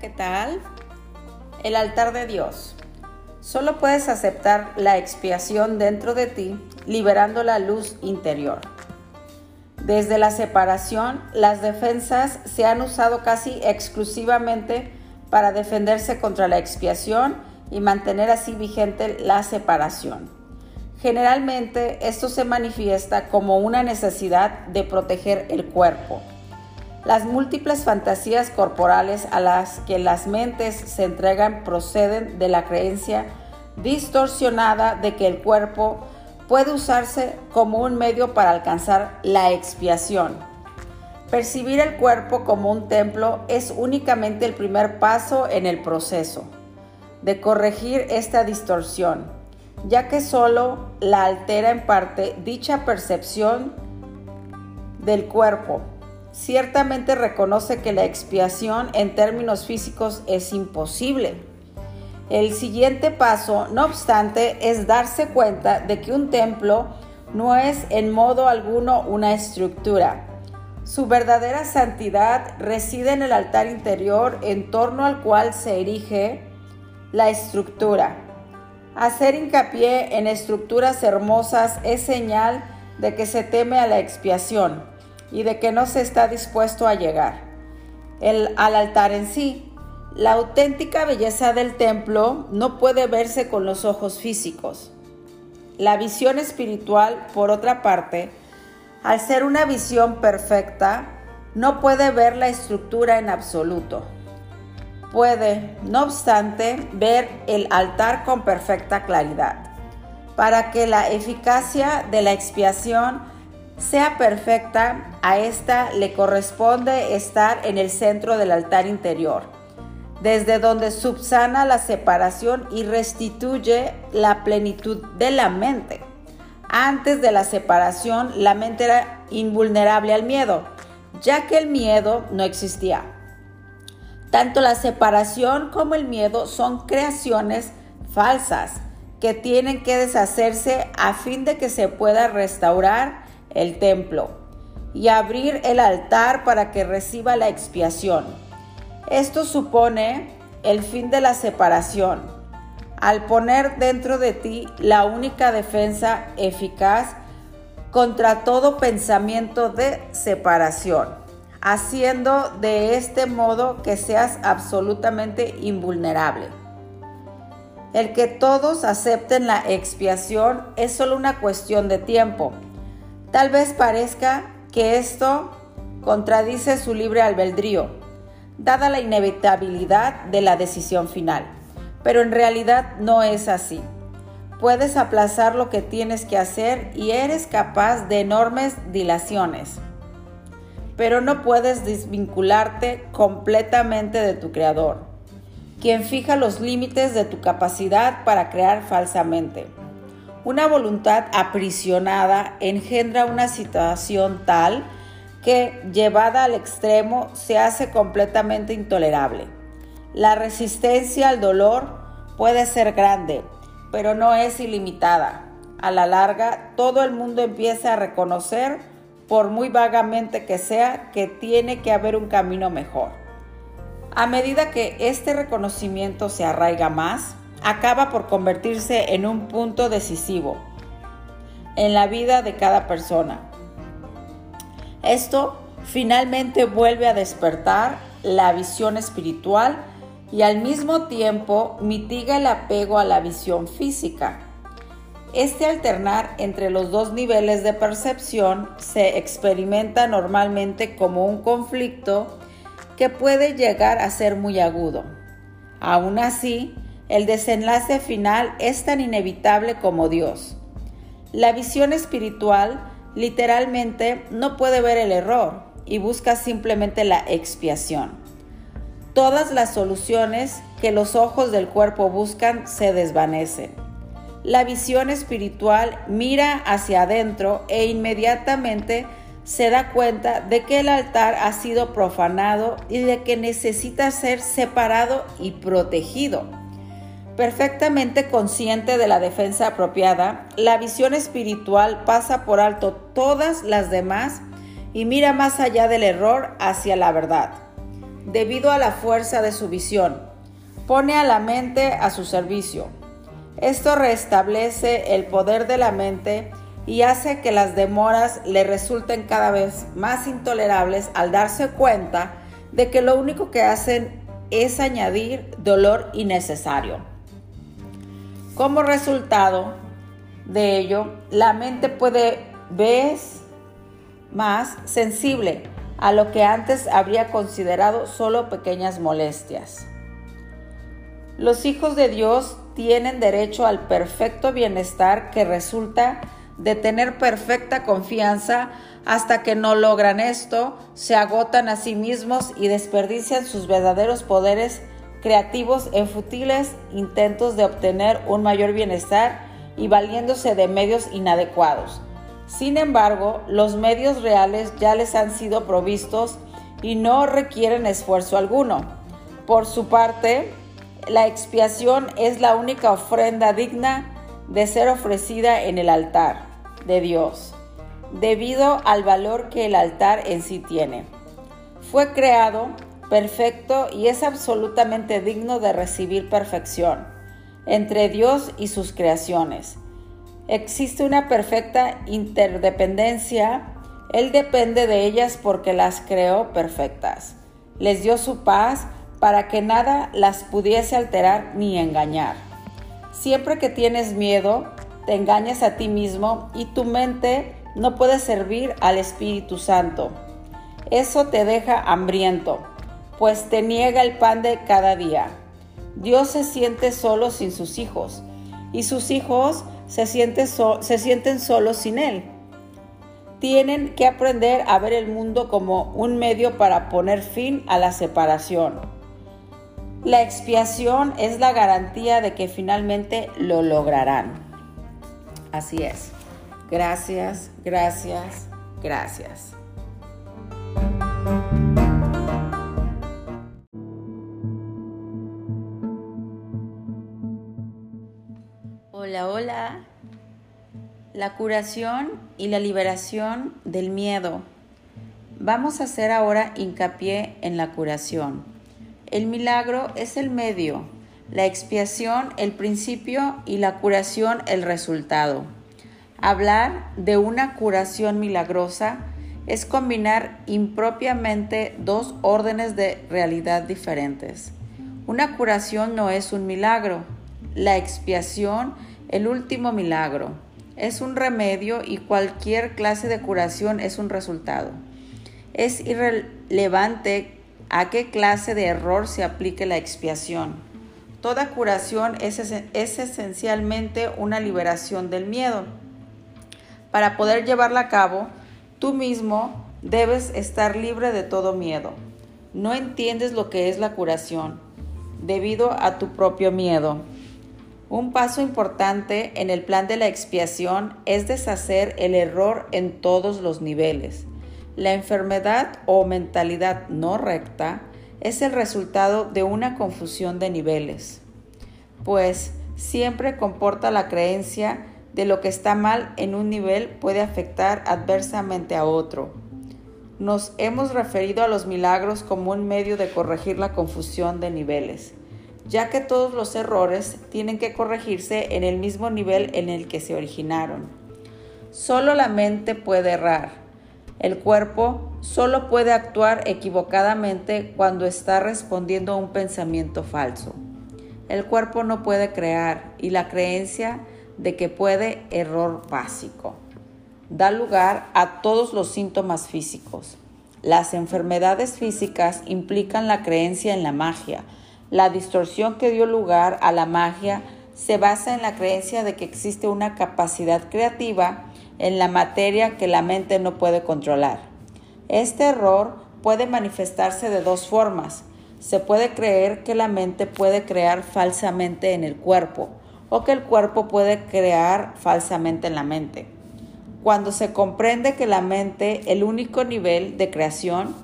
¿qué tal? El altar de Dios. Solo puedes aceptar la expiación dentro de ti, liberando la luz interior. Desde la separación, las defensas se han usado casi exclusivamente para defenderse contra la expiación y mantener así vigente la separación. Generalmente esto se manifiesta como una necesidad de proteger el cuerpo las múltiples fantasías corporales a las que las mentes se entregan proceden de la creencia distorsionada de que el cuerpo puede usarse como un medio para alcanzar la expiación. Percibir el cuerpo como un templo es únicamente el primer paso en el proceso de corregir esta distorsión, ya que solo la altera en parte dicha percepción del cuerpo ciertamente reconoce que la expiación en términos físicos es imposible. El siguiente paso, no obstante, es darse cuenta de que un templo no es en modo alguno una estructura. Su verdadera santidad reside en el altar interior en torno al cual se erige la estructura. Hacer hincapié en estructuras hermosas es señal de que se teme a la expiación y de que no se está dispuesto a llegar. Al altar en sí, la auténtica belleza del templo no puede verse con los ojos físicos. La visión espiritual, por otra parte, al ser una visión perfecta, no puede ver la estructura en absoluto. Puede, no obstante, ver el altar con perfecta claridad, para que la eficacia de la expiación sea perfecta, a esta le corresponde estar en el centro del altar interior, desde donde subsana la separación y restituye la plenitud de la mente. Antes de la separación, la mente era invulnerable al miedo, ya que el miedo no existía. Tanto la separación como el miedo son creaciones falsas que tienen que deshacerse a fin de que se pueda restaurar el templo, y abrir el altar para que reciba la expiación. Esto supone el fin de la separación, al poner dentro de ti la única defensa eficaz contra todo pensamiento de separación, haciendo de este modo que seas absolutamente invulnerable. El que todos acepten la expiación es solo una cuestión de tiempo Tal vez parezca que esto contradice su libre albedrío, dada la inevitabilidad de la decisión final, pero en realidad no es así. Puedes aplazar lo que tienes que hacer y eres capaz de enormes dilaciones, pero no puedes desvincularte completamente de tu Creador, quien fija los límites de tu capacidad para crear falsamente. Una voluntad aprisionada engendra una situación tal que, llevada al extremo, se hace completamente intolerable. La resistencia al dolor puede ser grande, pero no es ilimitada. A la larga, todo el mundo empieza a reconocer, por muy vagamente que sea, que tiene que haber un camino mejor. A medida que este reconocimiento se arraiga más, acaba por convertirse en un punto decisivo en la vida de cada persona. Esto finalmente vuelve a despertar la visión espiritual y al mismo tiempo mitiga el apego a la visión física. Este alternar entre los dos niveles de percepción se experimenta normalmente como un conflicto que puede llegar a ser muy agudo. Aún así, el desenlace final es tan inevitable como Dios. La visión espiritual literalmente no puede ver el error y busca simplemente la expiación. Todas las soluciones que los ojos del cuerpo buscan se desvanecen. La visión espiritual mira hacia adentro e inmediatamente se da cuenta de que el altar ha sido profanado y de que necesita ser separado y protegido. Perfectamente consciente de la defensa apropiada, la visión espiritual pasa por alto todas las demás y mira más allá del error hacia la verdad. debido a la fuerza de su visión. Pone a la mente a su servicio. Esto restablece el poder de la mente y hace que las demoras le resulten cada vez más intolerables al darse cuenta de que lo único que hacen es añadir dolor innecesario. Como resultado de ello, la mente puede ver más sensible a lo que antes habría considerado solo pequeñas molestias. Los hijos de Dios tienen derecho al perfecto bienestar que resulta de tener perfecta confianza hasta que no logran esto, se agotan a sí mismos y desperdician sus verdaderos poderes creativos en futiles intentos de obtener un mayor bienestar y valiéndose de medios inadecuados. Sin embargo, los medios reales ya les han sido provistos y no requieren esfuerzo alguno. Por su parte, la expiación es la única ofrenda digna de ser ofrecida en el altar de Dios, debido al valor que el altar en sí tiene. Fue creado perfecto y es absolutamente digno de recibir perfección entre Dios y sus creaciones. Existe una perfecta interdependencia. Él depende de ellas porque las creó perfectas. Les dio su paz para que nada las pudiese alterar ni engañar. Siempre que tienes miedo, te engañas a ti mismo y tu mente no puede servir al Espíritu Santo. Eso te deja hambriento, pues te niega el pan de cada día. Dios se siente solo sin sus hijos y sus hijos se, se sienten solos sin Él. Tienen que aprender a ver el mundo como un medio para poner fin a la separación. La expiación es la garantía de que finalmente lo lograrán. Así es. Gracias, gracias, gracias. Hola, hola. La curación y la liberación del miedo. Vamos a hacer ahora hincapié en la curación. El milagro es el medio, la expiación el principio y la curación el resultado. Hablar de una curación milagrosa es combinar impropiamente dos órdenes de realidad diferentes. Una curación no es un milagro, la expiación el último milagro. Es un remedio y cualquier clase de curación es un resultado. Es irrelevante a qué clase de error se aplique la expiación. Toda curación es, es esencialmente una liberación del miedo. Para poder llevarla a cabo, tú mismo debes estar libre de todo miedo. No entiendes lo que es la curación debido a tu propio miedo. Un paso importante en el plan de la expiación es deshacer el error en todos los niveles. La enfermedad o mentalidad no recta es el resultado de una confusión de niveles, pues siempre comporta la creencia de lo que está mal en un nivel puede afectar adversamente a otro. Nos hemos referido a los milagros como un medio de corregir la confusión de niveles ya que todos los errores tienen que corregirse en el mismo nivel en el que se originaron. Solo la mente puede errar. El cuerpo solo puede actuar equivocadamente cuando está respondiendo a un pensamiento falso. El cuerpo no puede crear y la creencia de que puede error básico. Da lugar a todos los síntomas físicos. Las enfermedades físicas implican la creencia en la magia, la distorsión que dio lugar a la magia se basa en la creencia de que existe una capacidad creativa en la materia que la mente no puede controlar. Este error puede manifestarse de dos formas. Se puede creer que la mente puede crear falsamente en el cuerpo o que el cuerpo puede crear falsamente en la mente. Cuando se comprende que la mente, el único nivel de creación,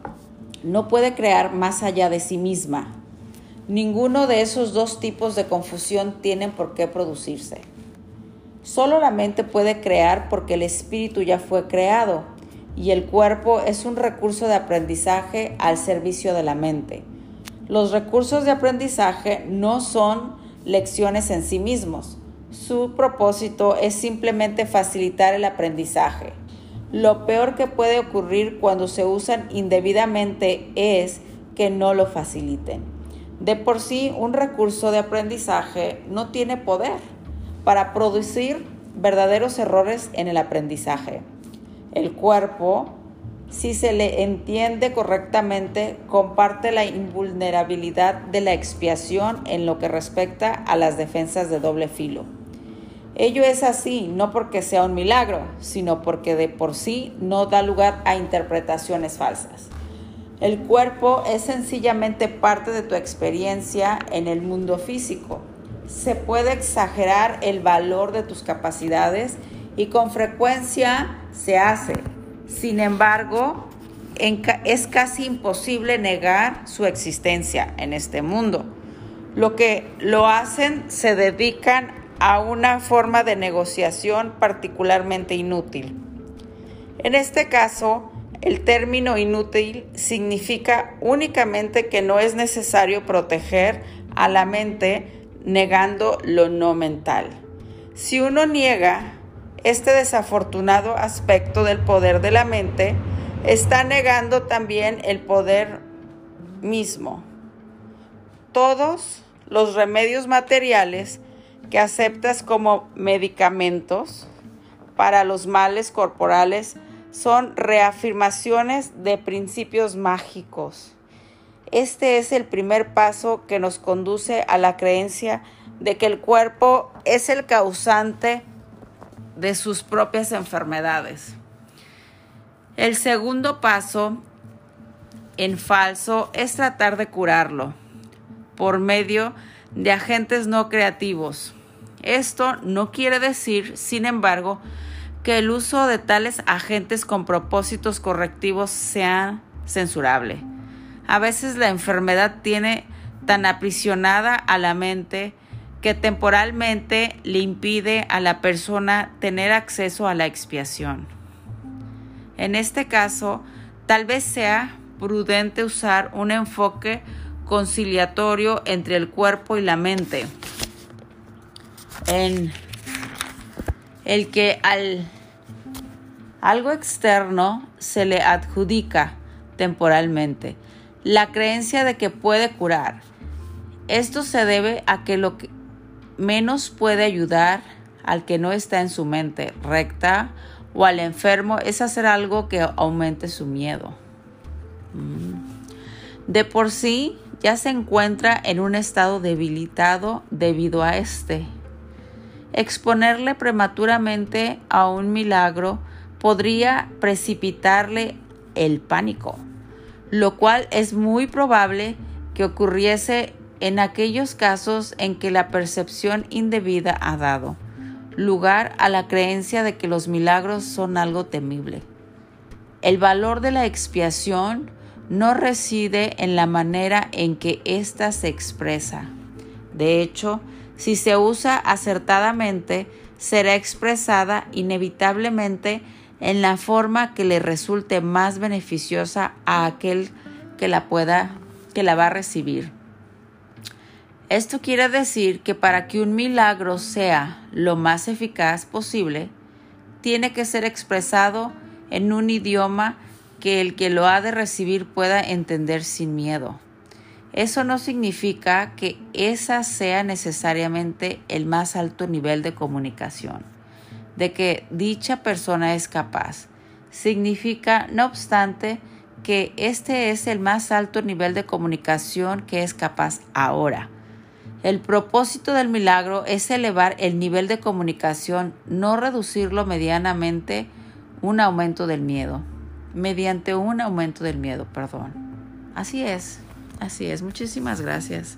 no puede crear más allá de sí misma, Ninguno de esos dos tipos de confusión tienen por qué producirse. Solo la mente puede crear porque el espíritu ya fue creado y el cuerpo es un recurso de aprendizaje al servicio de la mente. Los recursos de aprendizaje no son lecciones en sí mismos. Su propósito es simplemente facilitar el aprendizaje. Lo peor que puede ocurrir cuando se usan indebidamente es que no lo faciliten. De por sí, un recurso de aprendizaje no tiene poder para producir verdaderos errores en el aprendizaje. El cuerpo, si se le entiende correctamente, comparte la invulnerabilidad de la expiación en lo que respecta a las defensas de doble filo. Ello es así no porque sea un milagro, sino porque de por sí no da lugar a interpretaciones falsas. El cuerpo es sencillamente parte de tu experiencia en el mundo físico se puede exagerar el valor de tus capacidades y con frecuencia se hace. Sin embargo, es casi imposible negar su existencia en este mundo. Lo que lo hacen se dedican a una forma de negociación particularmente inútil. En este caso, el término inútil significa únicamente que no es necesario proteger a la mente negando lo no mental. Si uno niega este desafortunado aspecto del poder de la mente, está negando también el poder mismo. Todos los remedios materiales que aceptas como medicamentos para los males corporales son reafirmaciones de principios mágicos este es el primer paso que nos conduce a la creencia de que el cuerpo es el causante de sus propias enfermedades. El segundo paso en falso es tratar de curarlo por medio de agentes no creativos. Esto no quiere decir, sin embargo, que el uso de tales agentes con propósitos correctivos sea censurable. A veces la enfermedad tiene tan aprisionada a la mente que temporalmente le impide a la persona tener acceso a la expiación. En este caso, tal vez sea prudente usar un enfoque conciliatorio entre el cuerpo y la mente, en el que al algo externo se le adjudica temporalmente la creencia de que puede curar. Esto se debe a que lo que menos puede ayudar al que no está en su mente recta o al enfermo es hacer algo que aumente su miedo. Mm. De por sí ya se encuentra en un estado debilitado debido a este. Exponerle prematuramente a un milagro podría precipitarle el pánico lo cual es muy probable que ocurriese en aquellos casos en que la percepción indebida ha dado lugar a la creencia de que los milagros son algo temible. El valor de la expiación no reside en la manera en que ésta se expresa. De hecho, si se usa acertadamente, será expresada inevitablemente en la forma que le resulte más beneficiosa a aquel que la pueda, que la va a recibir. Esto quiere decir que para que un milagro sea lo más eficaz posible, tiene que ser expresado en un idioma que el que lo ha de recibir pueda entender sin miedo. Eso no significa que esa sea necesariamente el más alto nivel de comunicación de que dicha persona es capaz. Significa, no obstante, que este es el más alto nivel de comunicación que es capaz ahora. El propósito del milagro es elevar el nivel de comunicación, no reducirlo medianamente un aumento del miedo, mediante un aumento del miedo, perdón. Así es, así es. Muchísimas gracias.